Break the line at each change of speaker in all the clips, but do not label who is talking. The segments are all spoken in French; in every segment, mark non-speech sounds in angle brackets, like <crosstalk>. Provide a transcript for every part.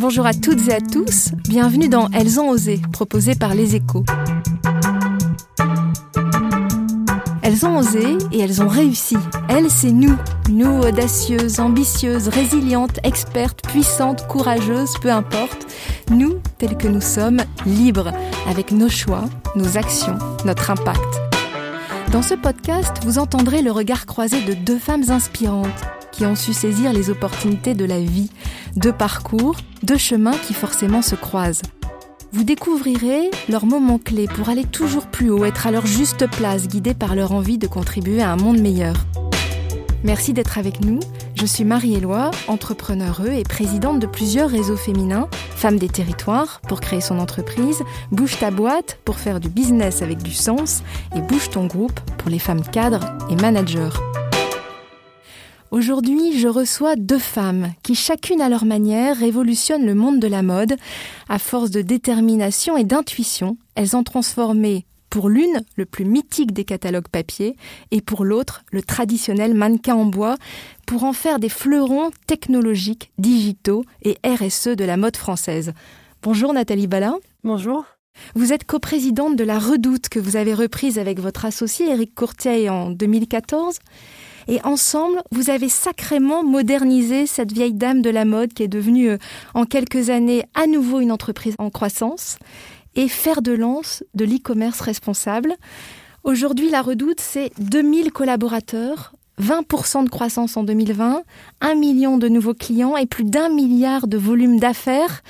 Bonjour à toutes et à tous, bienvenue dans Elles ont osé, proposé par Les Échos. Elles ont osé et elles ont réussi. Elles, c'est nous. Nous, audacieuses, ambitieuses, résilientes, expertes, puissantes, courageuses, peu importe. Nous, tels que nous sommes, libres, avec nos choix, nos actions, notre impact. Dans ce podcast, vous entendrez le regard croisé de deux femmes inspirantes qui ont su saisir les opportunités de la vie, deux parcours, deux chemins qui forcément se croisent. Vous découvrirez leurs moments clés pour aller toujours plus haut, être à leur juste place, guidés par leur envie de contribuer à un monde meilleur. Merci d'être avec nous. Je suis Marie-Éloi, entrepreneure et présidente de plusieurs réseaux féminins, Femmes des territoires pour créer son entreprise, Bouge ta boîte pour faire du business avec du sens et Bouge ton groupe pour les femmes cadres et managers. Aujourd'hui, je reçois deux femmes qui, chacune à leur manière, révolutionnent le monde de la mode. À force de détermination et d'intuition, elles ont transformé pour l'une le plus mythique des catalogues papier et pour l'autre le traditionnel mannequin en bois pour en faire des fleurons technologiques, digitaux et RSE de la mode française. Bonjour Nathalie Ballin.
Bonjour.
Vous êtes coprésidente de la Redoute que vous avez reprise avec votre associé Éric Courtier en 2014. Et ensemble, vous avez sacrément modernisé cette vieille dame de la mode qui est devenue euh, en quelques années à nouveau une entreprise en croissance et faire de lance de l'e-commerce responsable. Aujourd'hui, la Redoute, c'est 2000 collaborateurs, 20% de croissance en 2020, 1 million de nouveaux clients et plus d'un milliard de volume d'affaires.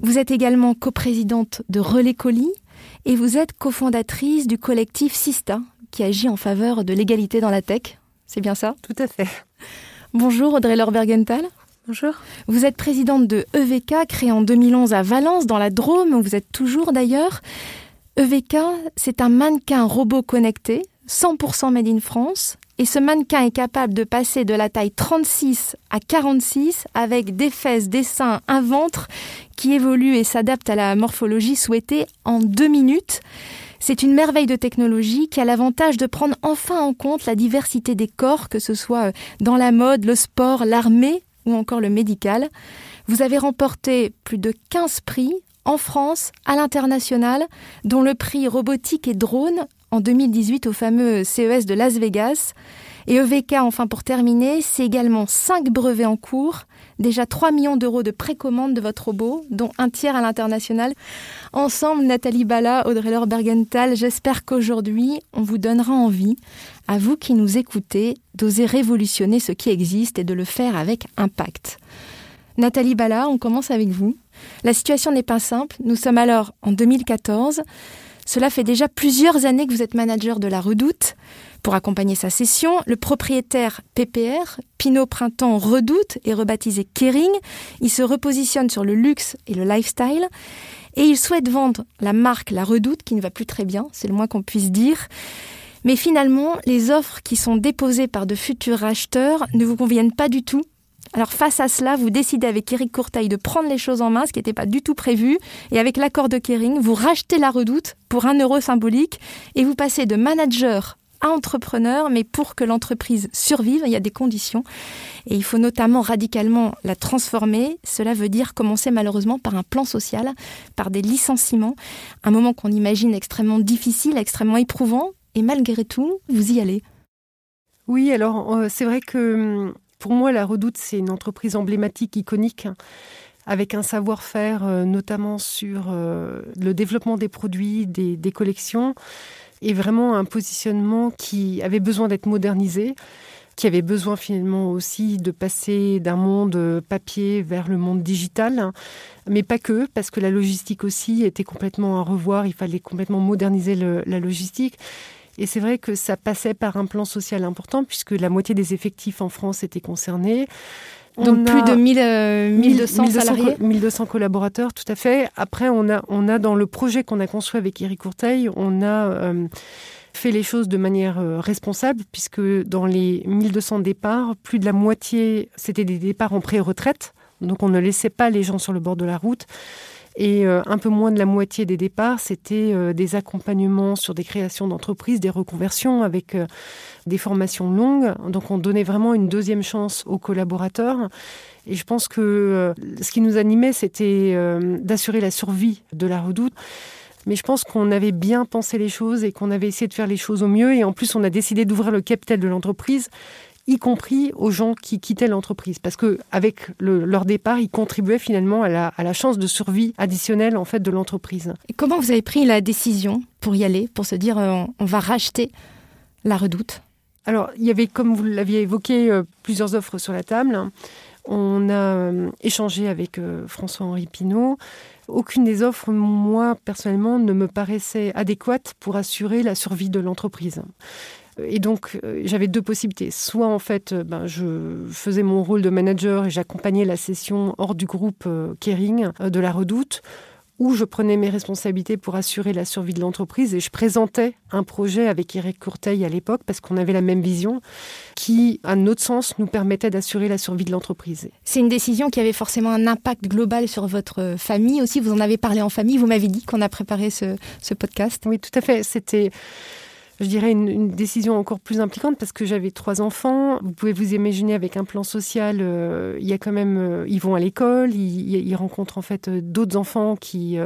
Vous êtes également coprésidente de Relais Colis et vous êtes cofondatrice du collectif Sista qui agit en faveur de l'égalité dans la tech. C'est bien ça
Tout à fait.
Bonjour Audrey Lorbergenthal.
Bonjour.
Vous êtes présidente de EVK, créée en 2011 à Valence, dans la Drôme, où vous êtes toujours d'ailleurs. EVK, c'est un mannequin robot connecté, 100% made in France. Et ce mannequin est capable de passer de la taille 36 à 46 avec des fesses, des seins, un ventre qui évolue et s'adapte à la morphologie souhaitée en deux minutes. C'est une merveille de technologie qui a l'avantage de prendre enfin en compte la diversité des corps, que ce soit euh, dans la mode, le sport, l'armée ou encore le médical. Vous avez remporté plus de 15 prix en France, à l'international, dont le prix robotique et drone en 2018 au fameux CES de Las Vegas. Et EVK, enfin pour terminer, c'est également 5 brevets en cours, déjà 3 millions d'euros de précommande de votre robot, dont un tiers à l'international. Ensemble, Nathalie Bala, Audrey Laure Bergenthal, j'espère qu'aujourd'hui, on vous donnera envie, à vous qui nous écoutez, d'oser révolutionner ce qui existe et de le faire avec impact. Nathalie Bala, on commence avec vous. La situation n'est pas simple. Nous sommes alors en 2014. Cela fait déjà plusieurs années que vous êtes manager de la Redoute. Pour accompagner sa session, le propriétaire PPR, Pinot Printemps Redoute, est rebaptisé Kering. Il se repositionne sur le luxe et le lifestyle. Et il souhaite vendre la marque La Redoute, qui ne va plus très bien, c'est le moins qu'on puisse dire. Mais finalement, les offres qui sont déposées par de futurs acheteurs ne vous conviennent pas du tout. Alors face à cela, vous décidez avec Eric Courtail de prendre les choses en main, ce qui n'était pas du tout prévu, et avec l'accord de Kering, vous rachetez la redoute pour un euro symbolique, et vous passez de manager entrepreneur, mais pour que l'entreprise survive, il y a des conditions. Et il faut notamment radicalement la transformer. Cela veut dire commencer malheureusement par un plan social, par des licenciements, un moment qu'on imagine extrêmement difficile, extrêmement éprouvant, et malgré tout, vous y allez.
Oui, alors euh, c'est vrai que hum, pour moi, la Redoute, c'est une entreprise emblématique, iconique, avec un savoir-faire euh, notamment sur euh, le développement des produits, des, collections, et vraiment un positionnement qui avait besoin d'être modernisé, qui avait besoin finalement aussi de passer d'un monde euh, papier vers le monde digital, mais pas que, parce que la logistique aussi était complètement à revoir, il fallait complètement moderniser la logistique. Et c'est vrai que ça passait par un plan social important, puisque la moitié des effectifs en France étaient concernés.
Donc plus de 1000, 1200, euh, salariés
1200 collaborateurs, tout à fait. Après, on a, on a dans le projet qu'on a construit avec Eric Courteil, on a euh, fait les choses de manière euh, responsable, puisque dans les 1200 départs, plus de la moitié, c'était des départs en pré-retraite. Donc on ne laissait pas les gens sur le bord de la route. Et un peu moins de la moitié des départs, c'était des accompagnements sur des créations d'entreprises, des reconversions avec des formations longues. Donc on donnait vraiment une deuxième chance aux collaborateurs. Et je pense que euh, ce qui nous animait, c'était euh, d'assurer la survie de la redoute. Mais je pense qu'on avait bien pensé les choses et qu'on avait essayé de faire les choses au mieux. Et en plus, on a décidé d'ouvrir le capital de l'entreprise y compris aux gens qui quittaient l'entreprise. Parce que avec leur départ, ils contribuaient finalement à la, chance de survie additionnelle en fait de l'entreprise.
Et comment vous avez pris la décision pour y aller, pour se dire euh, on va racheter la redoute?
Alors, il y avait, comme vous l'aviez évoqué, euh, plusieurs offres sur la table. On a euh, échangé avec François-Henri Pinault. Aucune des offres, moi, personnellement, ne me paraissait adéquate pour assurer la survie de l'entreprise. Et donc, j'avais deux possibilités. Soit, en fait, ben, je faisais mon rôle de manager et j'accompagnais la session hors du groupe Kering de la Redoute, où je prenais mes responsabilités pour assurer la survie de l'entreprise et je présentais un projet avec Eric Courteil à l'époque parce qu'on avait la même vision qui, à notre sens, nous permettait d'assurer la survie de l'entreprise.
C'est une décision qui avait forcément un impact global sur votre famille aussi. Vous en avez parlé en famille. Vous m'avez dit qu'on a préparé ce, ce podcast.
Oui, tout à fait. C'était je dirais, une, décision encore plus impliquante parce que j'avais trois enfants. Vous pouvez vous imaginer avec un plan social, euh, il y a quand même, euh, ils vont à l'école, ils, rencontrent en fait euh, d'autres enfants qui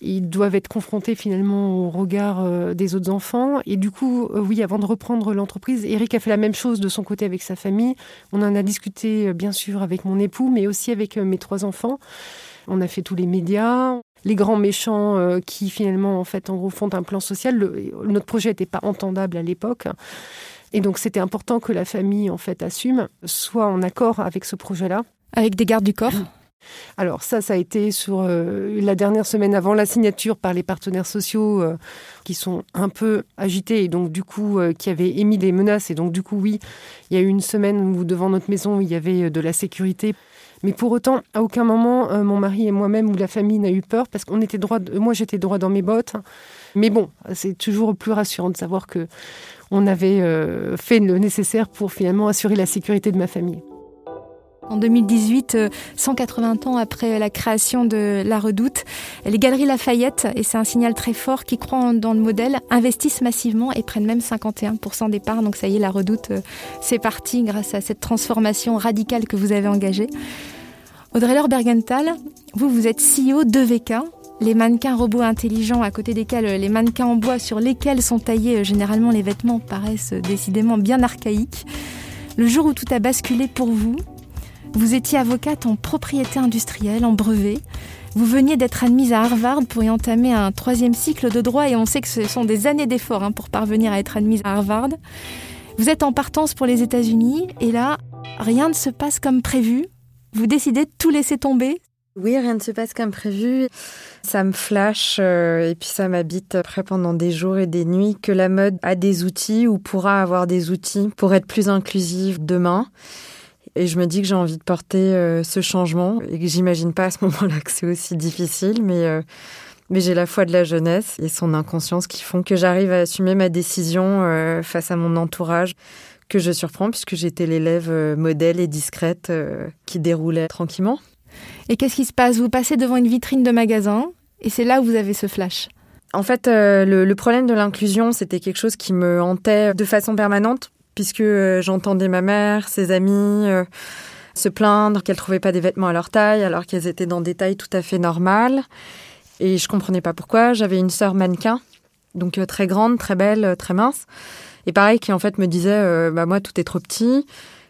ils doivent être confrontés finalement au regard des autres enfants. Et du coup, oui, avant de reprendre l'entreprise, Eric a fait la même chose de son côté avec sa famille. On en a discuté bien sûr avec mon époux, mais aussi avec mes trois enfants. On a fait tous les médias les grands méchants euh, qui finalement en fait en gros font un plan social. notre projet n'était pas entendable à l'époque. Et donc c'était important que la famille en fait assume, soit en accord avec ce projet-là.
Avec des gardes du corps <clears throat>
alors ça, ça a été sur euh, la dernière semaine avant la signature par les partenaires sociaux euh, qui sont un peu agités et donc du coup qui avaient émis des menaces et donc du coup oui, il y a eu une semaine où devant notre maison il y avait de la sécurité mais pour autant, à aucun moment, euh, mon mari et moi-même ou la famille n'a eu peur parce qu'on était droit. Moi, j'étais droit dans mes bottes. Mais bon, c'est toujours plus rassurant de savoir que on avait euh, fait le nécessaire pour finalement assurer la sécurité de ma famille.
En 2018, 180 euh, ans après la création de La Redoute, les Galeries Lafayette, et c'est un signal très fort, qui croient dans le modèle, investissent massivement et prennent même 51% des parts. Donc ça y est, La Redoute, euh, c'est parti grâce à cette transformation radicale que vous avez engagée. Audrey Laure Bergenthal, vous, vous êtes CEO d'EVK, les mannequins robots intelligents à côté desquels euh, les mannequins en bois sur lesquels sont taillés généralement les vêtements paraissent décidément bien archaïques. Le jour où tout a basculé pour vous, vous étiez avocate en propriété industrielle, en brevet. Vous veniez d'être admise à Harvard pour y entamer un troisième cycle de droit et on sait que ce sont des années d'efforts hein, pour parvenir à être admise à Harvard. Vous êtes en partance pour les États-Unis et là, rien ne se passe comme prévu. Vous décidez de tout laisser tomber.
Oui, rien ne se passe comme prévu. Ça me flash euh, et puis ça m'habite après pendant des jours et des nuits que la mode a des outils ou pourra avoir des outils pour être plus inclusive demain. Et je me dis que j'ai envie de porter euh, ce changement et que j'imagine pas à ce <laughs> moment-là que c'est aussi difficile, mais, euh, mais j'ai la foi de la jeunesse et son inconscience qui font que j'arrive à assumer ma décision euh, face à mon entourage que je surprends puisque j'étais l'élève modèle et discrète qui déroulait tranquillement.
Et qu'est-ce qui se passe? Vous passez devant une vitrine de magasin et c'est là où vous avez ce flash.
En fait, le, le problème de l'inclusion, c'était quelque chose qui me hantait de façon permanente puisque euh, j'entendais ma mère, ses amis euh, se plaindre qu'elles trouvaient pas des vêtements à leur taille alors qu'elles étaient dans des tailles tout à fait normales. Et je comprenais pas pourquoi. J'avais une sœur mannequin, donc euh, très grande, très belle, très mince. Et pareil, qui en fait me disait, bah moi tout est trop petit.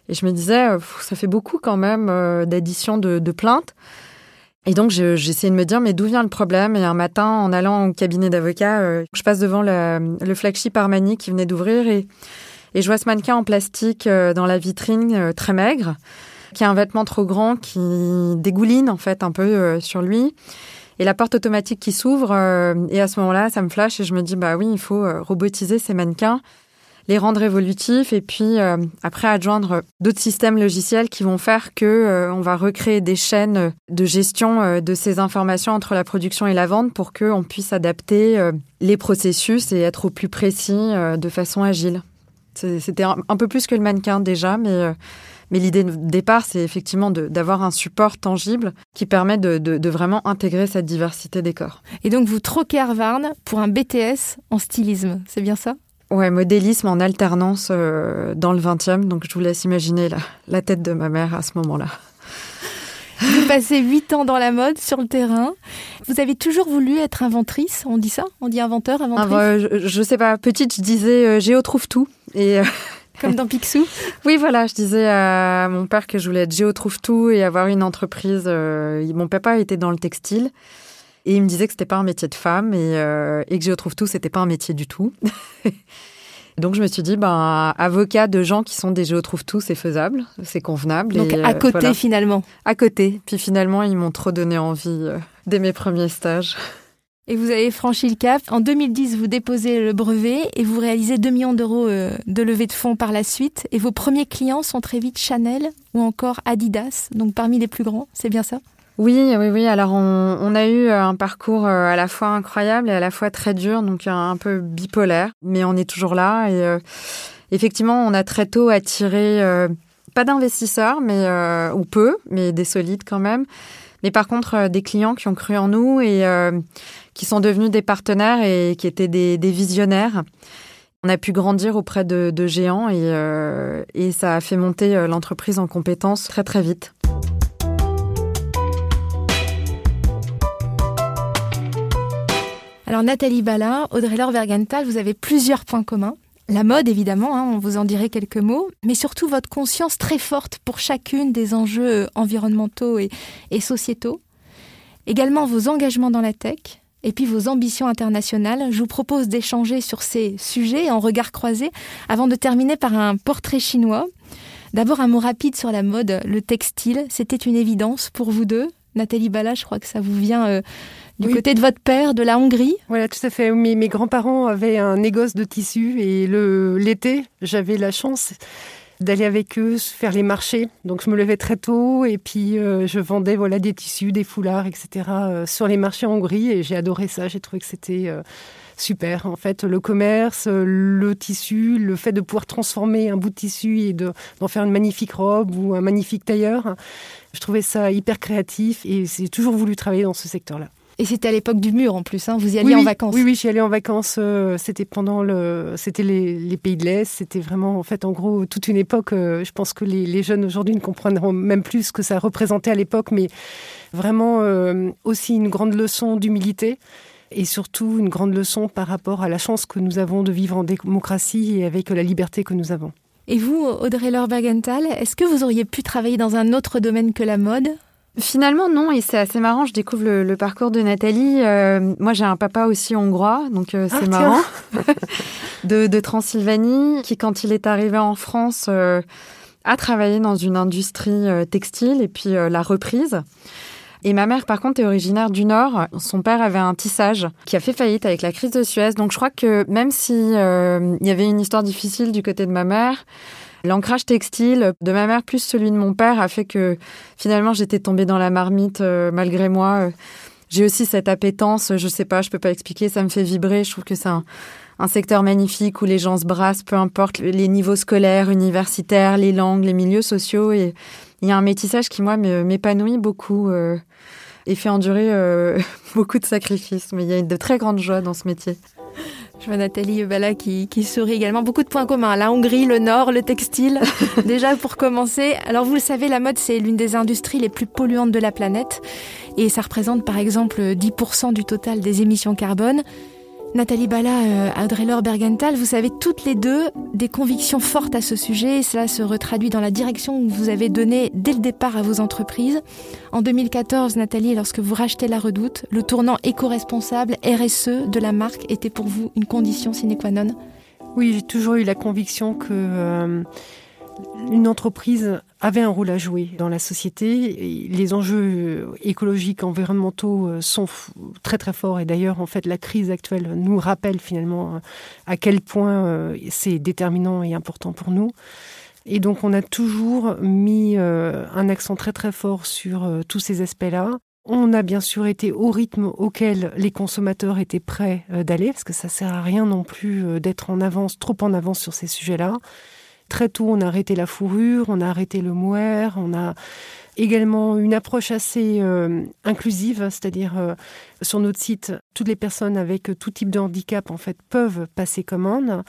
Et je me disais, ça fait beaucoup quand même d'additions de, de plaintes. Et donc, j'essayais de me dire, mais d'où vient le problème? Et un matin, en allant au cabinet d'avocat, je passe devant le, le flagship Armani qui venait d'ouvrir et et je vois ce mannequin en plastique euh, dans la vitrine, euh, très maigre, qui a un vêtement trop grand, qui dégouline en fait un peu euh, sur lui. et la porte automatique qui s'ouvre. et à ce moment-là, ça me flash et je me dis, bah oui, il faut robotiser ces mannequins, les rendre évolutifs et puis après adjoindre d'autres systèmes logiciels qui vont faire que euh, on va recréer des chaînes de gestion de ces informations entre la production et la vente pour qu'on puisse adapter les processus et être au plus précis de façon agile. C'était un, un peu plus que le mannequin déjà, mais euh, mais l'idée de départ, c'est effectivement d'avoir un support tangible qui permet de, de- de vraiment intégrer cette diversité des corps.
Et donc vous troquez Harvard pour un BTS en stylisme, c'est bien ça?
Ouais, modélisme en alternance euh, dans le 20e, donc je vous laisse imaginer la, la tête de ma mère à ce moment-là.
Vous passez huit ans dans la mode, sur le terrain. Vous avez toujours voulu être inventrice, on dit ça? On dit inventeur,
Ah,
inventrice?
bah, je, je sais pas, petite, je disais euh, Géo trouve tout. Et euh, <laughs>
Comme dans Picsou?
Oui, voilà, je disais à mon père que je voulais être Géo trouve tout et avoir une entreprise. euh, mon papa était dans le textile. Et il me disait que c'était pas un métier de femme et, euh, et que Géo trouve tout, c'était pas un métier du tout. <laughs> Donc je me suis dit, ben, avocat de gens qui sont des Géo trouve tout, c'est faisable, c'est convenable.
Donc
et,
à
euh,
côté
voilà.
finalement.
À côté. Puis finalement, ils m'ont trop donné envie euh, dès mes premiers stages.
Et vous avez franchi le cap. En 2010, vous déposez le brevet et vous réalisez 2 millions d'euros euh, de levée de fonds par la suite. Et vos premiers clients sont très vite Chanel ou encore Adidas, donc parmi les plus grands, c'est bien ça?
Oui, oui, oui. Alors, on, a eu un parcours euh, à la fois incroyable et à la fois très dur, donc un, un peu bipolaire. Mais on est toujours là. Et euh, effectivement, on a très tôt attiré, euh, pas d'investisseurs, mais euh, ou peu, mais des solides quand même. Mais par contre, euh, des clients qui ont cru en nous et euh, qui sont devenus des partenaires et qui étaient des, visionnaires. On a pu grandir auprès de, géants et, euh, et ça a fait monter euh, l'entreprise en compétences très très vite.
Alors Nathalie Bala, Audrey-Laure vous avez plusieurs points communs. La mode, évidemment, hein, on vous en dirait quelques mots, mais surtout votre conscience très forte pour chacune des enjeux environnementaux et, et sociétaux. Également vos engagements dans la tech, et puis vos ambitions internationales. Je vous propose d'échanger sur ces sujets en regard croisé avant de terminer par un portrait chinois. D'abord un mot rapide sur la mode, le textile. C'était une évidence pour vous deux. Nathalie Bala, je crois que ça vous vient euh, du
Oui.
côté de votre père, de la Hongrie.
Voilà, tout à fait. Mes, mes grands-parents avaient un négoce de tissus et l'été, j'avais la chance d'aller avec eux faire les marchés. Donc je me levais très tôt et puis euh, je vendais voilà des tissus, des foulards, etc. euh, sur les marchés en Hongrie et j'ai adoré ça. J'ai trouvé que c'était euh, super. En fait, le commerce, le tissu, le fait de pouvoir transformer un bout de tissu et de- d'en faire une magnifique robe ou un magnifique tailleur. Je trouvais ça hyper créatif et j'ai toujours voulu travailler dans ce secteur-là.
Et c'était à l'époque du mur en plus, hein. vous y alliez
Oui,
en
oui.
vacances.
Oui, oui, j'y allais en vacances. euh, c'était pendant le, c'était les, les pays de l'Est. C'était vraiment, en fait, en gros, toute une époque. euh, je pense que les, les jeunes aujourd'hui ne comprendront même plus ce que ça représentait à l'époque, mais vraiment euh, aussi une grande leçon d'humilité et surtout une grande leçon par rapport à la chance que nous avons de vivre en démocratie et avec la liberté que nous avons.
Et vous, Audrey-Laure Bergenthal, est-ce que vous auriez pu travailler dans un autre domaine que la mode?
Finalement, non, et c'est assez marrant. Je découvre le, le parcours de Nathalie. Euh, moi, j'ai un papa aussi hongrois, donc euh, c'est
Ah,
marrant. <laughs> de, de Transylvanie, qui, quand il est arrivé en France, euh, a travaillé dans une industrie textile et puis la reprise. Et ma mère, par contre, est originaire du Nord. Son père avait un tissage qui a fait faillite avec la crise de Suez. Donc, je crois que même si euh, il y avait une histoire difficile du côté de ma mère, l'ancrage textile de ma mère plus celui de mon père a fait que finalement j'étais tombée dans la marmite euh, malgré moi. Euh, J'ai aussi cette appétence, je sais pas, je peux pas expliquer, ça me fait vibrer. Je trouve que c'est un, un secteur magnifique où les gens se brassent, peu importe les niveaux scolaires, universitaires, les langues, les milieux sociaux. Et il y a un métissage qui, moi, m'épanouit beaucoup euh, et fait endurer euh, <laughs> beaucoup de sacrifices. Mais il y a de très grandes joies dans ce métier.
Je vois Nathalie Bala qui, qui sourit également. Beaucoup de points communs. La Hongrie, le Nord, le textile. <laughs> Déjà pour commencer, alors vous le savez, la mode c'est l'une des industries les plus polluantes de la planète et ça représente par exemple 10% du total des émissions carbone. Nathalie Bala, euh, Audrey-Laure Bergenthal, vous savez toutes les deux des convictions fortes à ce sujet et cela se retraduit dans la direction que vous avez donnée dès le départ à vos entreprises. En 2014, Nathalie, lorsque vous rachetez la Redoute, le tournant éco-responsable RSE de la marque était pour vous une condition sine qua non?
Oui, j'ai toujours eu la conviction que euh, une entreprise avait un rôle à jouer dans la société. les enjeux écologiques, environnementaux sont très très forts. Et d'ailleurs, en fait, la crise actuelle nous rappelle finalement à quel point c'est déterminant et important pour nous. Et donc, on a toujours mis un accent très très fort sur tous ces aspects-là. On a bien sûr été au rythme auquel les consommateurs étaient prêts euh, d'aller, parce que ça sert à rien non plus euh, d'être en avance, trop en avance sur ces sujets-là. Très tôt, on a arrêté la fourrure, on a arrêté le mohair, on a également une approche assez euh, inclusive, c'est-à-dire euh, sur notre site, toutes les personnes avec tout type de handicap en fait peuvent passer commande.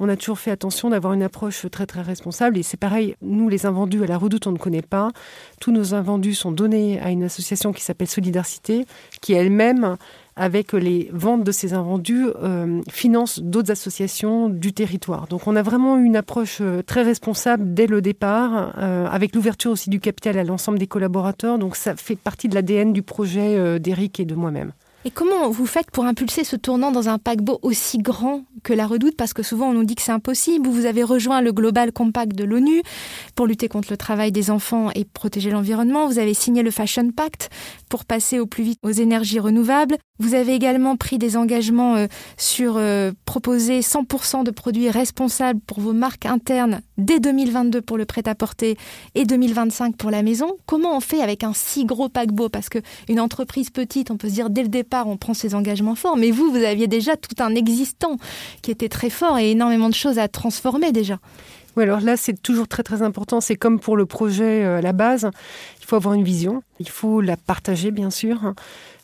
On a toujours fait attention d'avoir une approche très très responsable et c'est pareil, nous les invendus à la Redoute on ne connaît pas. Tous nos invendus sont donnés à une association qui s'appelle Solidarité, qui elle-même avec les ventes de ces invendus, euh, finance d'autres associations du territoire. Donc on a vraiment une approche euh, très responsable dès le départ, euh, avec l'ouverture aussi du capital à l'ensemble des collaborateurs. Donc ça fait partie de l'ADN du projet d'Eric et de moi-même.
Et comment vous faites pour impulser ce tournant dans un paquebot aussi grand que la redoute? Parce que souvent on nous dit que c'est impossible. Vous avez rejoint le Global Compact de l'ONU pour lutter contre le travail des enfants et protéger l'environnement. Vous avez signé le Fashion Pact pour passer au plus vite aux énergies renouvelables. Vous avez également pris des engagements euh, sur euh, proposer 100% de produits responsables pour vos marques internes dès 2022 pour le prêt-à-porter et 2025 pour la maison. Comment on fait avec un si gros paquebot? Parce qu'une entreprise petite, on peut se dire dès le départ, on prend ses engagements forts. Mais vous, vous aviez déjà tout un existant qui était très fort et énormément de choses à transformer déjà.
Oui, alors là, c'est toujours très très important. C'est comme pour le projet euh, à la base. Faut avoir une vision. Il faut la partager, bien sûr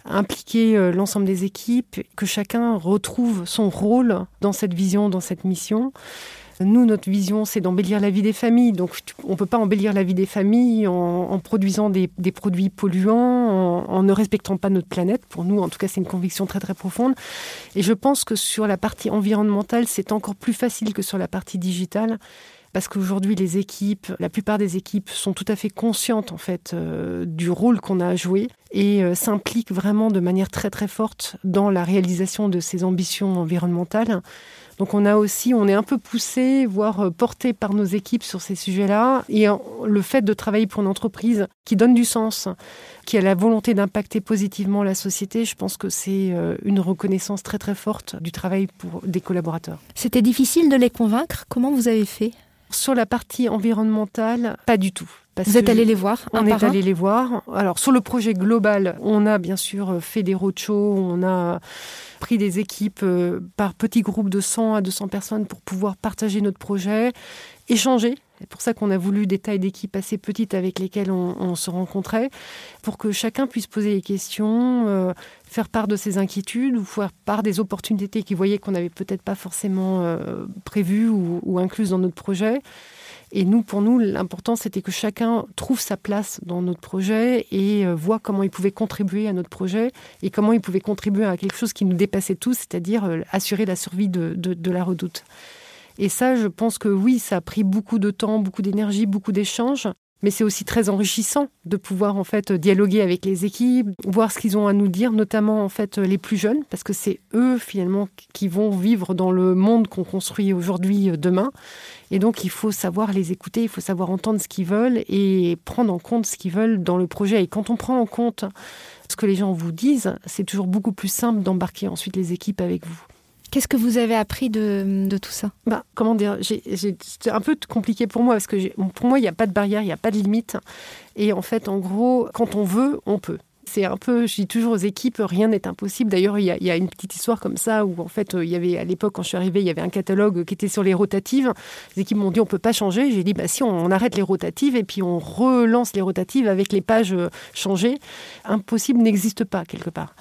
impliquer euh, l'ensemble des équipes, que chacun retrouve son rôle dans cette vision, dans cette mission. Nous, notre vision, c'est d'embellir la vie des familles. Donc, on ne peut pas embellir la vie des familles en, produisant des, produits polluants, en, ne respectant pas notre planète. Pour nous, en tout cas, c'est une conviction très, très profonde. Et je pense que sur la partie environnementale, c'est encore plus facile que sur la partie digitale parce qu'aujourd'hui les équipes, la plupart des équipes sont tout à fait conscientes en fait euh, du rôle qu'on a à jouer et euh, s'impliquent vraiment de manière très très forte dans la réalisation de ces ambitions environnementales. Donc on a aussi, on est un peu poussé, voire euh, porté par nos équipes sur ces sujets-là. Et le fait de travailler pour une entreprise qui donne du sens, qui a la volonté d'impacter positivement la société, je pense que c'est une reconnaissance très très forte du travail pour des collaborateurs.
C'était difficile de les convaincre. Comment vous avez fait?
Sur la partie environnementale, pas du tout.
Vous êtes allé les voir
On est allé les voir. Alors sur le projet global, on a bien sûr fait des roadshows, on a pris des équipes euh, par petits groupes de 100 à 200 personnes pour pouvoir partager notre projet, échanger c'est pour ça qu'on a voulu des tailles d'équipe assez petites avec lesquelles on, se rencontrait, pour que chacun puisse poser des questions, euh, faire part de ses inquiétudes ou faire part des opportunités qu'il voyait qu'on n'avait peut-être pas forcément euh, prévues ou, ou, incluses dans notre projet. Et nous, pour nous, l'important, c'était que chacun trouve sa place dans notre projet et euh, voit comment il pouvait contribuer à notre projet et comment il pouvait contribuer à quelque chose qui nous dépassait tous, c'est-à-dire assurer la survie de la redoute. Et ça, je pense que oui, ça a pris beaucoup de temps, beaucoup d'énergie, beaucoup d'échanges. Mais c'est aussi très enrichissant de pouvoir en fait dialoguer avec les équipes, voir ce qu'ils ont à nous dire, notamment en fait les plus jeunes, parce que c'est eux finalement qui vont vivre dans le monde qu'on construit aujourd'hui, euh, demain. Et donc il faut savoir les écouter, il faut savoir entendre ce qu'ils veulent et prendre en compte ce qu'ils veulent dans le projet. Et quand on prend en compte ce que les gens vous disent, c'est toujours beaucoup plus simple d'embarquer ensuite les équipes avec vous.
Qu'est-ce que vous avez appris de, tout ça?
Bah, Comment dire C'est un peu compliqué pour moi parce que pour moi, il n'y a pas de barrière, il n'y a pas de limite. Et en fait, en gros, quand on veut, on peut. C'est un peu, je dis toujours aux équipes, rien n'est impossible. D'ailleurs, il y, a, une petite histoire comme ça où en fait, il y avait à l'époque quand je suis arrivée, il y avait un catalogue qui était sur les rotatives. Les équipes m'ont dit on peut pas changer. J'ai dit bah si, on, arrête les rotatives et puis on relance les rotatives avec les pages euh, changées. Impossible n'existe pas quelque part.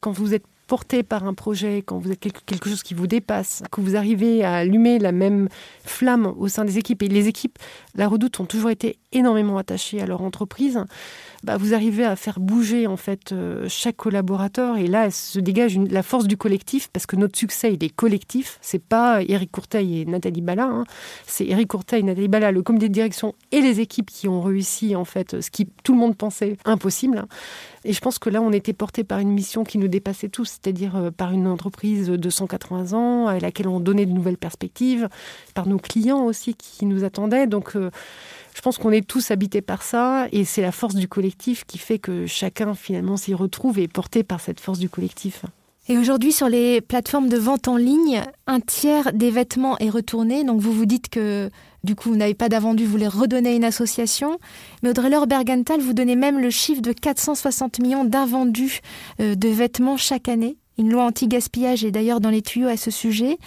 Quand vous êtes porté par un projet, quand vous êtes quelque chose qui vous dépasse, que vous arrivez à allumer la même flamme au sein des équipes, et les équipes, la redoute, ont toujours été énormément attachées à leur entreprise, bah, vous arrivez à faire bouger en fait euh, chaque collaborateur, et là se dégage la force du collectif, parce que notre succès, il est collectif, c'est pas Eric Courteil et Nathalie Bala, hein. c'est Eric Courteil, Nathalie Bala, le comité de direction et les équipes qui ont réussi en fait ce qui tout le monde pensait impossible. Et je pense que là, on était porté par une mission qui nous dépassait tous, c'est-à-dire euh, par une entreprise de 180 ans à laquelle on donnait de nouvelles perspectives, par nos clients aussi qui nous attendaient. Donc euh, je pense qu'on est tous habités par ça et c'est la force du collectif qui fait que chacun finalement s'y retrouve et est porté par cette force du collectif.
Et aujourd'hui, sur les plateformes de vente en ligne, un tiers des vêtements est retourné. Donc vous vous dites que du coup, vous n'avez pas d'invendus, vous les redonnez à une association. Mais Audrey-Laure Bergenthal, vous donnez même le chiffre de 460 millions d'invendus euh, de vêtements chaque année. Une loi anti-gaspillage est d'ailleurs dans les tuyaux à ce sujet.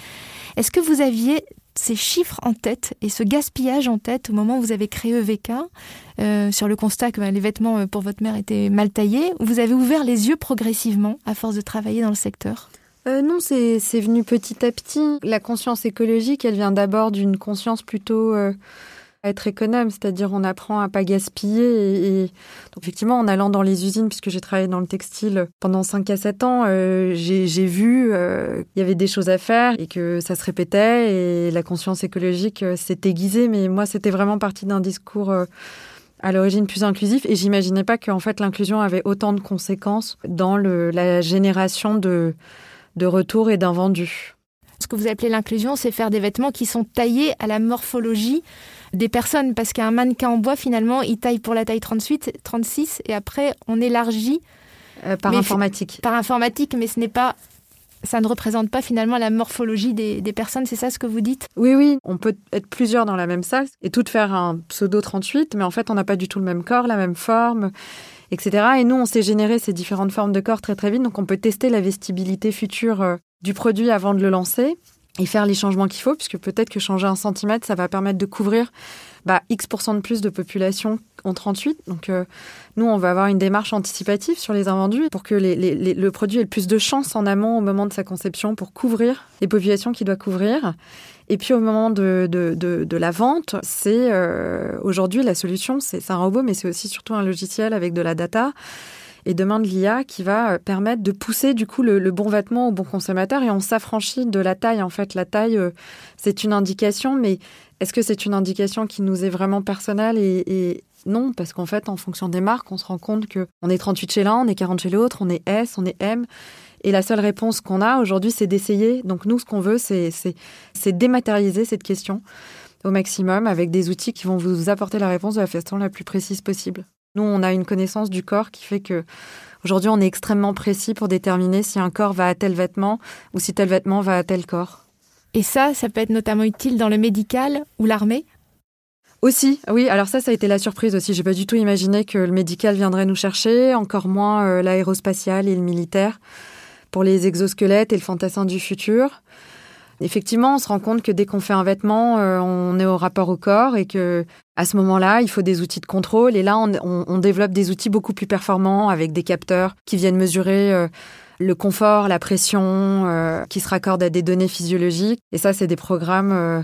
Est-ce que vous aviez ces chiffres en tête et ce gaspillage en tête au moment où vous avez créé EVK, euh, sur le constat que ben, les vêtements euh, pour votre mère étaient mal taillés, vous avez ouvert les yeux progressivement à force de travailler dans le secteur?
Euh, non, c'est venu petit à petit. La conscience écologique, elle vient d'abord d'une conscience plutôt être économe, c'est-à-dire on apprend à pas gaspiller. Et, effectivement, en allant dans les usines, puisque j'ai travaillé dans le textile pendant 5 à 7 ans, euh, j'ai vu euh, il y avait des choses à faire et que ça se répétait et la conscience écologique s'est aiguisée. Mais moi, c'était vraiment partie d'un discours à l'origine plus inclusif et j'imaginais pas qu'en fait l'inclusion avait autant de conséquences dans la génération de de retour et d'invendus.
Ce que vous appelez l'inclusion, c'est faire des vêtements qui sont taillés à la morphologie des personnes, parce qu'un mannequin en bois, finalement, il taille pour la taille 38, 36, et après, on élargit.
Euh, par informatique.
Par informatique, mais ce n'est pas ça ne représente pas finalement la morphologie des, des personnes, c'est ça ce que vous dites?
Oui, oui, on peut être plusieurs dans la même salle et toutes faire un pseudo 38, mais en fait on n'a pas du tout le même corps, la même forme etc. Et nous, on s'est généré ces différentes formes de corps très très vite, donc on peut tester la vestibilité future euh, du produit avant de le lancer et faire les changements qu'il faut, puisque peut-être que changer un centimètre, ça va permettre de couvrir bah, X% de plus de population en 38. Donc euh, nous, on va avoir une démarche anticipative sur les invendus pour que le produit ait le plus de chance en amont au moment de sa conception pour couvrir les populations qu'il doit couvrir. Et puis au moment de, de, la vente, c'est euh, aujourd'hui la solution, c'est un robot, mais c'est aussi surtout un logiciel avec de la data et demain de l'IA qui va euh, permettre de pousser du coup le, bon vêtement au bon consommateur et on s'affranchit de la taille. En fait, la taille, euh, c'est une indication, mais est-ce que c'est une indication qui nous est vraiment personnelle et, non, parce qu'en fait, en fonction des marques, on se rend compte que on est 38 chez l'un, on est 40 chez l'autre, on est S, on est M. Et la seule réponse qu'on a aujourd'hui, c'est d'essayer. Donc nous, ce qu'on veut, c'est dématérialiser cette question au maximum avec des outils qui vont vous apporter la réponse de la façon la plus précise possible. Nous, on a une connaissance du corps qui fait que aujourd'hui, on est extrêmement précis pour déterminer si un corps va à tel vêtement ou si tel vêtement va à tel corps.
Et ça, ça peut être notamment utile dans le médical ou l'armée?
Aussi, oui. Alors ça, ça a été la surprise aussi. J'ai pas du tout imaginé que le médical viendrait nous chercher, encore moins euh, l'aérospatial et le militaire pour les exosquelettes et le fantassin du futur. Effectivement, on se rend compte que dès qu'on fait un vêtement, euh, on est au rapport au corps et que à ce moment-là, il faut des outils de contrôle. Et là, on, développe des outils beaucoup plus performants avec des capteurs qui viennent mesurer euh, le confort, la pression, euh, qui se raccordent à des données physiologiques. Et ça, c'est des programmes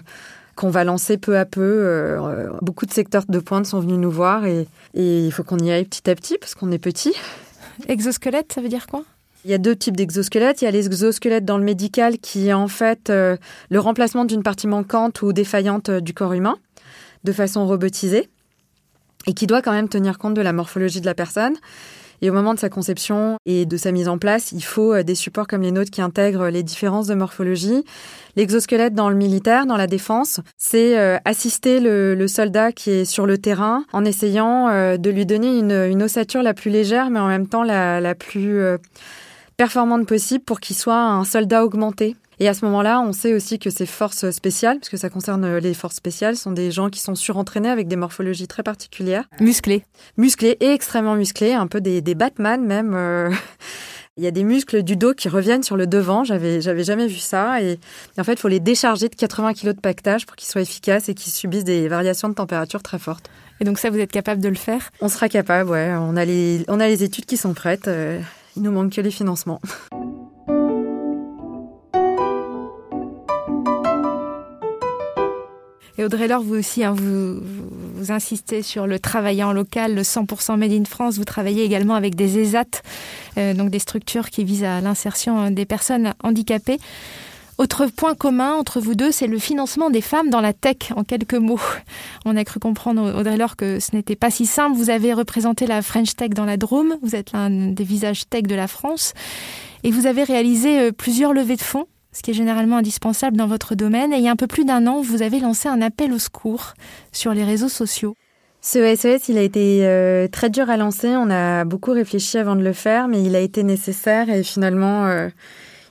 qu'on va lancer peu à peu. beaucoup de secteurs de pointe sont venus nous voir et, et il faut qu'on y aille petit à petit parce qu'on est petit.
Exosquelette, ça veut dire quoi?
Il y a deux types d'exosquelettes. Il y a l'exosquelette dans le médical qui est en fait euh, le remplacement d'une partie manquante ou défaillante euh, du corps humain de façon robotisée et qui doit quand même tenir compte de la morphologie de la personne. Et au moment de sa conception et de sa mise en place, il faut euh, des supports comme les nôtres qui intègrent les différences de morphologie. L'exosquelette dans le militaire, dans la défense, c'est assister le, soldat qui est sur le terrain en essayant de lui donner une, ossature la plus légère, mais en même temps la, la plus performante possible pour qu'il soit un soldat augmenté. Et à ce moment-là, on sait aussi que ces forces spéciales, puisque ça concerne les forces spéciales, sont des gens qui sont surentraînés avec des morphologies très particulières.
Musclés.
Musclés et extrêmement musclés, un peu des, des Batman même. Euh. <laughs> Il y a des muscles du dos qui reviennent sur le devant. J'avais, j'avais jamais vu ça. Et, en fait, il faut les décharger de 80 kg de pactage pour qu'ils soient efficaces et qu'ils subissent des variations de température très fortes.
Et donc ça, vous êtes capable de le faire?
On sera capable, ouais. On a les, on a les études qui sont prêtes. Euh. Il nous manque que les financements.
Et Audrey Laure, vous aussi, hein, vous, insistez sur le travail en local, le 100% Made in France. Vous travaillez également avec des ESAT, euh, donc des structures qui visent à l'insertion des personnes handicapées. Autre point commun entre vous deux, c'est le financement des femmes dans la tech, en quelques mots. On a cru comprendre, Audrey Laure, que ce n'était pas si simple. Vous avez représenté la French Tech dans la Drôme. Vous êtes l'un des visages tech de la France. Et vous avez réalisé plusieurs levées de fonds ce qui est généralement indispensable dans votre domaine. Et il y a un peu plus d'un an, vous avez lancé un appel au secours sur les réseaux sociaux.
Ce SOS, il a été euh, très dur à lancer. On a beaucoup réfléchi avant de le faire, mais il a été nécessaire et finalement, euh,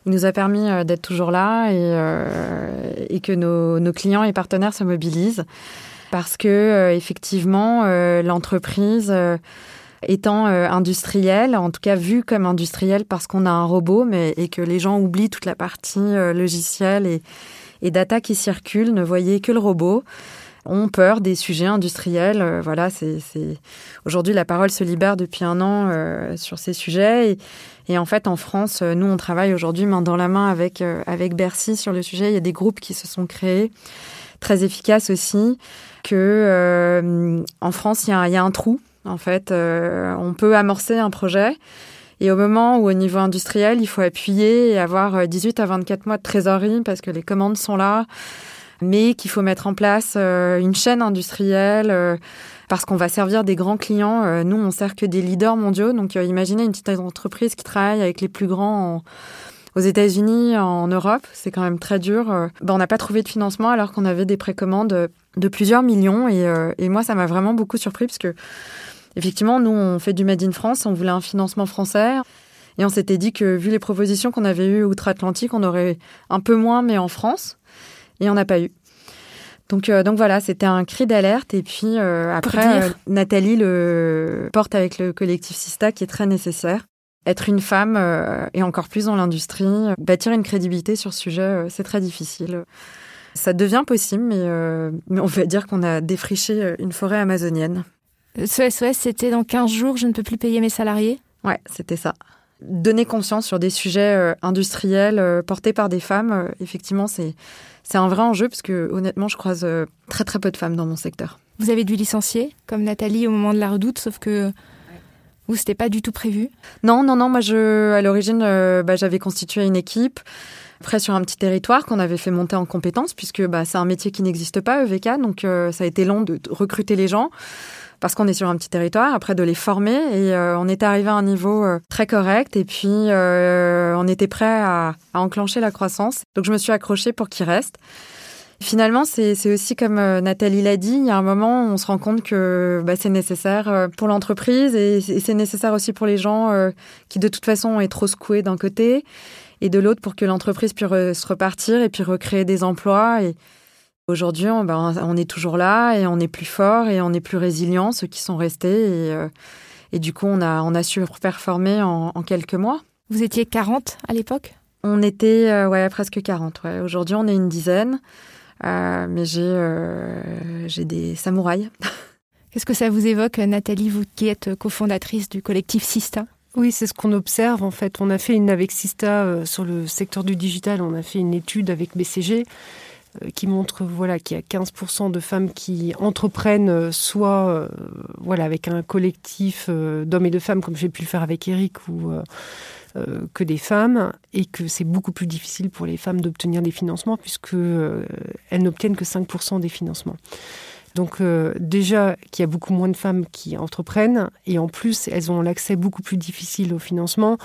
il nous a permis euh, d'être toujours là et, et que nos, clients et partenaires se mobilisent. Parce que effectivement, l'entreprise étant euh, industriel, en tout cas vu comme industriel parce qu'on a un robot, mais et que les gens oublient toute la partie euh, logicielle et, et data qui circule, ne voyaient que le robot ont peur des sujets industriels. Euh, voilà, c'est aujourd'hui la parole se libère depuis un an sur ces sujets. Et, en fait, en France, nous, on travaille aujourd'hui main dans la main avec avec Bercy sur le sujet. Il y a des groupes qui se sont créés, très efficaces aussi. Que en France, il y, a, il y a un trou en fait, euh, on peut amorcer un projet et au moment où au niveau industriel, il faut appuyer et avoir 18 euh, à 24 mois de trésorerie parce que les commandes sont là, mais qu'il faut mettre en place euh, une chaîne industrielle parce qu'on va servir des grands clients. Nous, on sert que des leaders mondiaux. Donc, imaginez une petite entreprise qui travaille avec les plus grands aux États-Unis, en Europe. C'est quand même très dur. Ben, on n'a pas trouvé de financement alors qu'on avait des précommandes de plusieurs millions. Et, et moi, ça m'a vraiment beaucoup surpris parce que Effectivement, nous, on fait du Made in France, on voulait un financement français. Et on s'était dit que, vu les propositions qu'on avait eues outre-Atlantique, on aurait un peu moins, mais en France. Et on n'a pas eu. Donc, euh, donc voilà, c'était un cri d'alerte. Et puis euh, après, euh, Nathalie le porte avec le collectif Sista, qui est très nécessaire. Être une femme, et encore plus dans l'industrie, bâtir une crédibilité sur ce sujet, c'est très difficile. Ça devient possible, mais, mais on va dire qu'on a défriché une forêt amazonienne.
Ce SOS, c'était dans 15 jours, je ne peux plus payer mes salariés?
Ouais, c'était ça. Donner conscience sur des sujets euh, industriels euh, portés par des femmes, euh, effectivement, c'est c'est un vrai enjeu parce que honnêtement, je croise très très peu de femmes dans mon secteur.
Vous avez dû licencier, comme Nathalie au moment de la redoute, sauf que vous, c'était pas du tout prévu
Non, non, non. Moi, je, à l'origine, bah, j'avais constitué une équipe. Après, sur un petit territoire qu'on avait fait monter en compétences, puisque bah, c'est un métier qui n'existe pas, EVK, donc ça a été long de recruter les gens parce qu'on est sur un petit territoire, après de les former et euh, on était arrivé à un niveau euh, très correct et puis euh, on était prêt à, enclencher la croissance. Donc je me suis accrochée pour qu'ils restent. Finalement, c'est aussi comme Nathalie l'a dit, il y a un moment où on se rend compte que bah, c'est nécessaire pour l'entreprise et c'est nécessaire aussi pour les gens qui de toute façon est trop secoués d'un côté et de l'autre pour que l'entreprise puisse se repartir et puis recréer des emplois. Et, Aujourd'hui, on, ben, on, est toujours là et on est plus fort et on est plus résilient, ceux qui sont restés. Et, euh, et du coup, on a, on a su performer en, en quelques mois.
Vous étiez 40 à l'époque?
On était euh, ouais, presque 40. Ouais. Aujourd'hui, on est une dizaine. Euh, mais j'ai euh, j'ai des samouraïs. <laughs>
Qu'est-ce que ça vous évoque, Nathalie, vous qui êtes cofondatrice du collectif Sista?
Oui, c'est ce qu'on observe en fait. On a fait une avec Sista sur le secteur du digital, on a fait une étude avec BCG qui montre voilà qu'il y a 15% de femmes qui entreprennent euh, soit euh, voilà avec un collectif d'hommes et de femmes comme j'ai pu le faire avec Eric ou que des femmes et que c'est beaucoup plus difficile pour les femmes d'obtenir des financements puisque elles n'obtiennent que 5% des financements. Donc déjà qu'il y a beaucoup moins de femmes qui entreprennent et en plus elles ont l'accès beaucoup plus difficile au financement.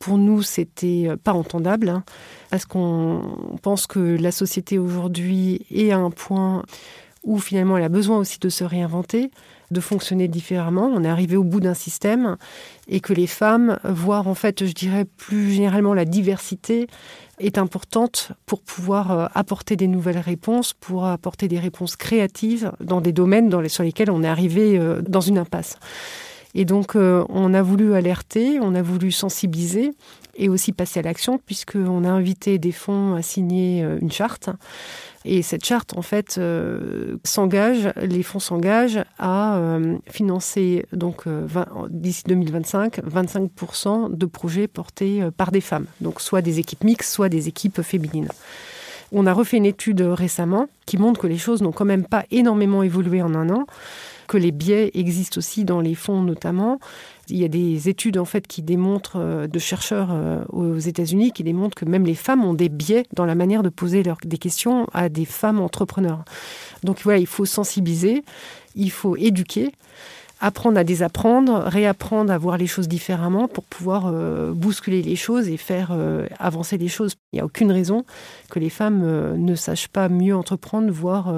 Pour nous, c'était pas entendable. Hein parce qu'on pense que la société aujourd'hui est à un point où finalement elle a besoin aussi de se réinventer, de fonctionner différemment. On est arrivé au bout d'un système et que les femmes, voire en fait, je dirais plus généralement la diversité, est importante pour pouvoir euh, apporter des nouvelles réponses, pour apporter des réponses créatives dans des domaines dans sur lesquels on est arrivé euh, dans une impasse. Et donc, euh, on a voulu alerter, on a voulu sensibiliser et aussi passer à l'action, puisqu'on a invité des fonds à signer euh, une charte. Et cette charte, en fait, euh, s'engage, les fonds s'engagent à financer, donc d'ici 2025, 25% de projets portés par des femmes. Donc, soit des équipes mixtes, soit des équipes féminines. On a refait une étude récemment qui montre que les choses n'ont quand même pas énormément évolué en un an que les biais existent aussi dans les fonds notamment. Il y a des études en fait qui démontrent euh, de chercheurs euh, aux États-Unis qui démontrent que même les femmes ont des biais dans la manière de poser des questions à des femmes entrepreneurs. Donc voilà, il faut sensibiliser, il faut éduquer. Apprendre à désapprendre, réapprendre à voir les choses différemment pour pouvoir euh, bousculer les choses et faire euh, avancer les choses. Il n'y a aucune raison que les femmes euh, ne sachent pas mieux entreprendre, voire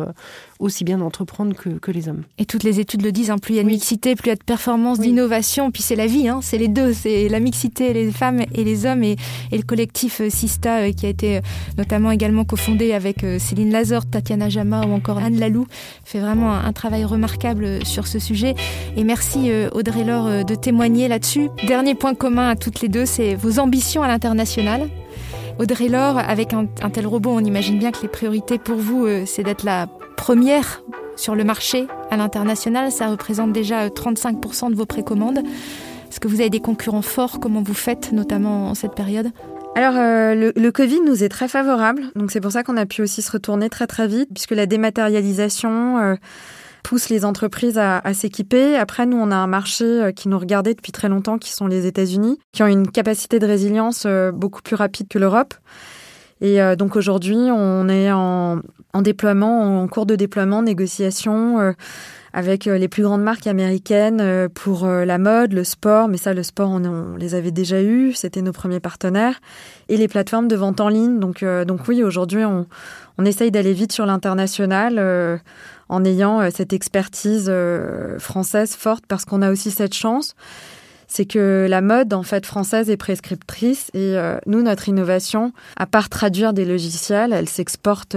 aussi bien entreprendre que, les hommes.
Et toutes les études le disent, hein, plus il y a de mixité, plus il y a de performance, d'innovation, puis c'est la vie, hein, c'est les deux, c'est la mixité, les femmes et les hommes, et, le collectif Sista, qui a été notamment également cofondé avec Céline Lazor, Tatiana Jama ou encore Anne Lalou, fait vraiment un travail remarquable sur ce sujet. Et merci euh, Audrey Laure euh, de témoigner là-dessus. Dernier point commun à toutes les deux, c'est vos ambitions à l'international. Audrey Laure, avec un, tel robot, on imagine bien que les priorités pour vous, euh, c'est d'être la première sur le marché à l'international. Ça représente déjà 35% de vos précommandes. Est-ce que vous avez des concurrents forts? Comment vous faites, notamment en cette période?
Alors, le, Covid nous est très favorable, donc c'est pour ça qu'on a pu aussi se retourner très très vite, puisque la dématérialisation, pousse les entreprises à, s'équiper. Après, nous, on a un marché euh, qui nous regardait depuis très longtemps, qui sont les États-Unis, qui ont une capacité de résilience euh, beaucoup plus rapide que l'Europe. Et euh, donc aujourd'hui, on est en, déploiement, en cours de déploiement, négociation avec les plus grandes marques américaines pour la mode, le sport, mais ça, le sport, on, les avait déjà eus, c'était nos premiers partenaires, et les plateformes de vente en ligne. Donc, donc oui, aujourd'hui, on, on essaye d'aller vite sur l'international en ayant euh, cette expertise euh, française forte parce qu'on a aussi cette chance c'est que la mode en fait française est prescriptrice et euh, nous notre innovation à part traduire des logiciels elle s'exporte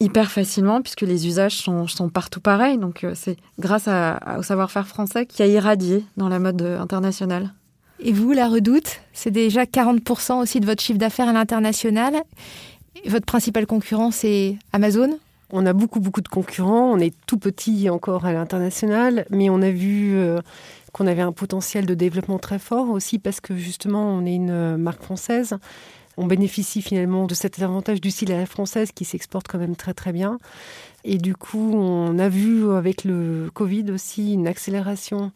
hyper facilement puisque les usages sont, partout pareils donc c'est grâce au savoir-faire français qui a irradié dans la mode internationale.
Et vous, la redoute, c'est déjà 40% aussi de votre chiffre d'affaires à l'international. Votre principal concurrent, c'est Amazon?
On a beaucoup, beaucoup de concurrents. On est tout petit encore à l'international, mais on a vu euh, qu'on avait un potentiel de développement très fort aussi parce que justement, on est une euh, marque française. On bénéficie finalement de cet avantage du style à française qui s'exporte quand même très très bien. Et du coup, on a vu avec le Covid aussi une accélération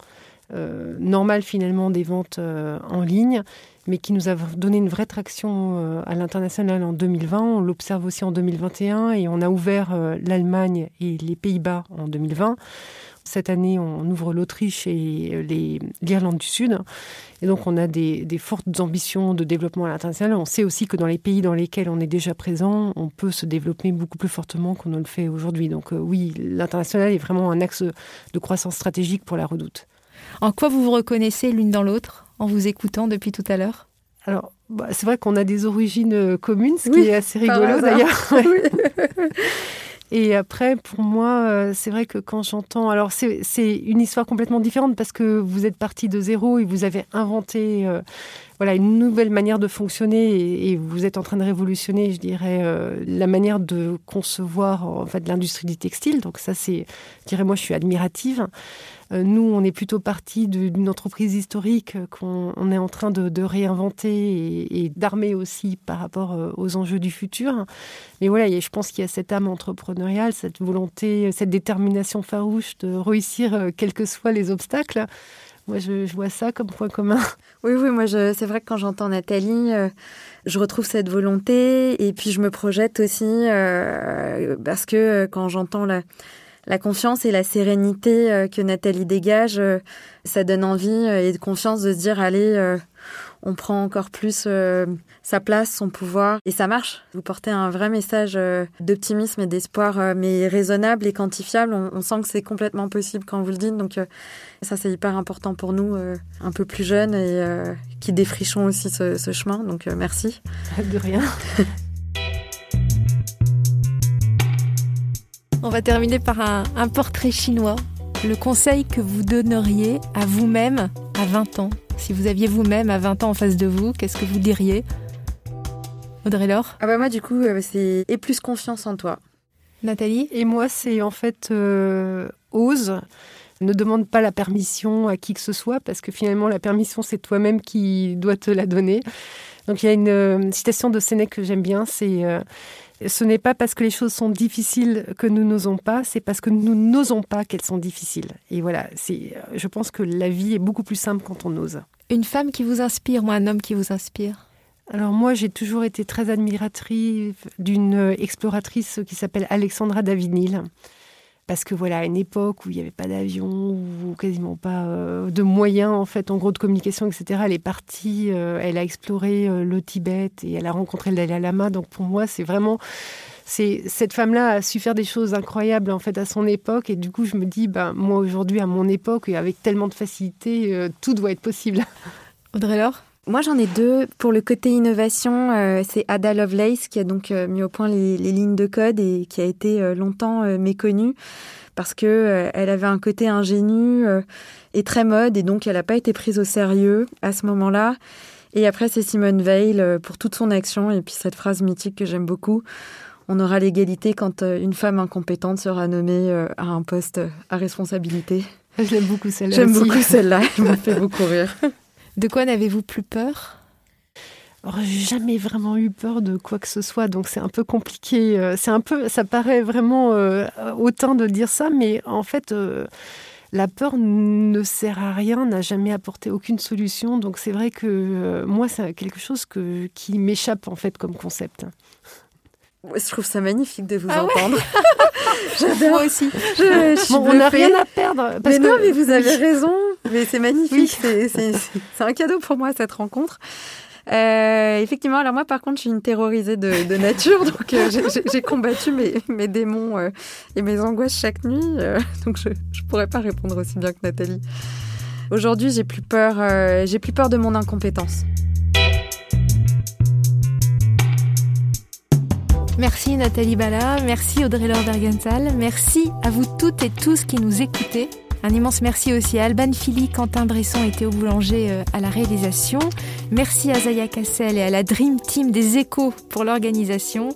euh, normale finalement des ventes en ligne mais qui nous a donné une vraie traction euh, à l'international en 2020. On l'observe aussi en 2021 et on a ouvert euh, l'Allemagne et les Pays-Bas en 2020. Cette année, on ouvre l'Autriche et euh, l'Irlande du Sud. Et donc, on a des, fortes ambitions de développement à l'international. On sait aussi que dans les pays dans lesquels on est déjà présent, on peut se développer beaucoup plus fortement qu'on ne le fait aujourd'hui. Donc, oui, l'international est vraiment un axe de croissance stratégique pour la redoute.
En quoi vous vous reconnaissez l'une dans l'autre en vous écoutant depuis tout à l'heure?
Alors, bah, c'est vrai qu'on a des origines euh, communes, ce qui est assez rigolo d'ailleurs. <laughs> <laughs> Et après, pour moi, euh, c'est vrai que quand j'entends... Alors, c'est une histoire complètement différente parce que vous êtes parti de zéro et vous avez inventé euh, voilà, une nouvelle manière de fonctionner et, vous êtes en train de révolutionner, je dirais, la manière de concevoir en fait, l'industrie du textile. Donc ça, c'est... Je dirais, moi, je suis admirative. Euh, nous, on est plutôt parti d'une entreprise historique qu'on est en train de, réinventer et, d'armer aussi par rapport euh, aux enjeux du futur. Mais voilà, je pense qu'il y a cette âme entrepreneuriale, cette volonté, cette détermination farouche de réussir euh, quels que soient les obstacles. Moi, je, vois ça comme point commun.
Oui, oui, moi, c'est vrai que quand j'entends Nathalie, je retrouve cette volonté et puis je me projette aussi parce que quand j'entends la, la confiance et la sérénité euh, que Nathalie dégage, euh, ça donne envie euh, et de confiance de se dire allez, on prend encore plus sa place, son pouvoir et ça marche. Vous portez un vrai message d'optimisme et d'espoir, mais raisonnable et quantifiable. On, sent que c'est complètement possible quand vous le dites, donc ça c'est hyper important pour nous, un peu plus jeunes et qui défrichons aussi ce, ce chemin. Donc merci.
De rien. <laughs>
On va terminer par un, portrait chinois. Le conseil que vous donneriez à vous-même à 20 ans. Si vous aviez vous-même à 20 ans en face de vous, qu'est-ce que vous diriez? Audrey Laure?
Ah bah moi du coup, euh, c'est et plus confiance en toi.
Nathalie?
Et moi c'est en fait euh, ose. Ne demande pas la permission à qui que ce soit parce que finalement la permission c'est toi-même qui dois te la donner. Donc il y a une, euh, citation de Sénèque que j'aime bien, c'est ce n'est pas parce que les choses sont difficiles que nous n'osons pas, c'est parce que nous n'osons pas qu'elles sont difficiles. Et voilà, c'est, je pense que la vie est beaucoup plus simple quand on ose.
Une femme qui vous inspire ou un homme qui vous inspire?
Alors moi, j'ai toujours été très admiratrice d'une exploratrice qui s'appelle Alexandra Davinil parce que voilà, à une époque où il n'y avait pas d'avion ou quasiment pas euh, de moyens en fait, en gros de communication, etc. Elle est partie, euh, elle a exploré euh, le Tibet et elle a rencontré le Dalai Lama. Donc pour moi, c'est vraiment c'est cette femme-là a su faire des choses incroyables en fait à son époque et du coup je me dis ben moi aujourd'hui à mon époque et avec tellement de facilité tout doit être possible.
Audrey Laure
moi, j'en ai deux. Pour le côté innovation, euh, c'est Ada Lovelace qui a donc euh, mis au point les, lignes de code et qui a été euh, longtemps méconnue parce que elle avait un côté ingénu et très mode et donc elle n'a pas été prise au sérieux à ce moment-là. Et après, c'est Simone Veil pour toute son action et puis cette phrase mythique que j'aime beaucoup. On aura l'égalité quand une femme incompétente sera nommée à un poste à responsabilité.
Je l'aime beaucoup celle-là.
J'aime beaucoup celle-là, <laughs> elle m'a fait beaucoup rire.
De quoi n'avez-vous plus peur?
J'ai jamais vraiment eu peur de quoi que ce soit, donc c'est un peu compliqué. Euh, c'est un peu, ça paraît vraiment euh, autant de dire ça, mais en fait, euh, la peur ne sert à rien, n'a jamais apporté aucune solution. Donc c'est vrai que moi, c'est quelque chose que, qui m'échappe en fait comme concept.
Je trouve ça magnifique de vous ah entendre. <laughs> <laughs>
Moi aussi.
on n'a rien à perdre.
mais non, mais vous avez raison. Mais c'est magnifique. C'est un cadeau pour moi, cette rencontre. Euh, effectivement, alors moi par contre, je suis une terrorisée de, nature, <laughs> donc euh, j'ai combattu mes, mes démons euh, et mes angoisses chaque nuit, donc je ne pourrais pas répondre aussi bien que Nathalie. Aujourd'hui, j'ai plus peur, j'ai plus peur de mon incompétence.
Merci Nathalie Bala, merci Audrey-Laure Bergensal, merci à vous toutes et tous qui nous écoutez. Un immense merci aussi à Alban Philly, Quentin Bresson et Théo Boulanger euh, à la réalisation. Merci à Zaya Cassel et à la Dream Team des Échos pour l'organisation.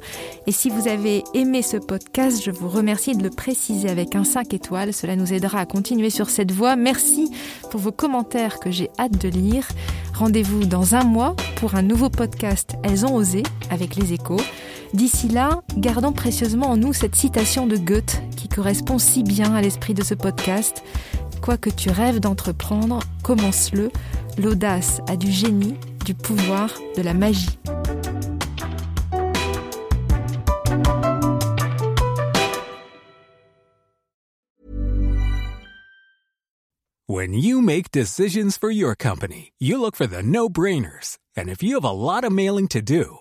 Et si vous avez aimé ce podcast, je vous remercie de le préciser avec un 5 étoiles. Cela nous aidera à continuer sur cette voie. Merci pour vos commentaires que j'ai hâte de lire. Rendez-vous dans un mois pour un nouveau podcast Elles ont osé avec les Échos. D'ici là, gardons précieusement en nous cette citation de Goethe qui correspond si bien à l'esprit de ce podcast. Quoi que tu rêves d'entreprendre, commence-le. L'audace a du génie, du pouvoir, de la magie.
When you make decisions for your company, you look for the no-brainers. And if you have a lot of mailing to do,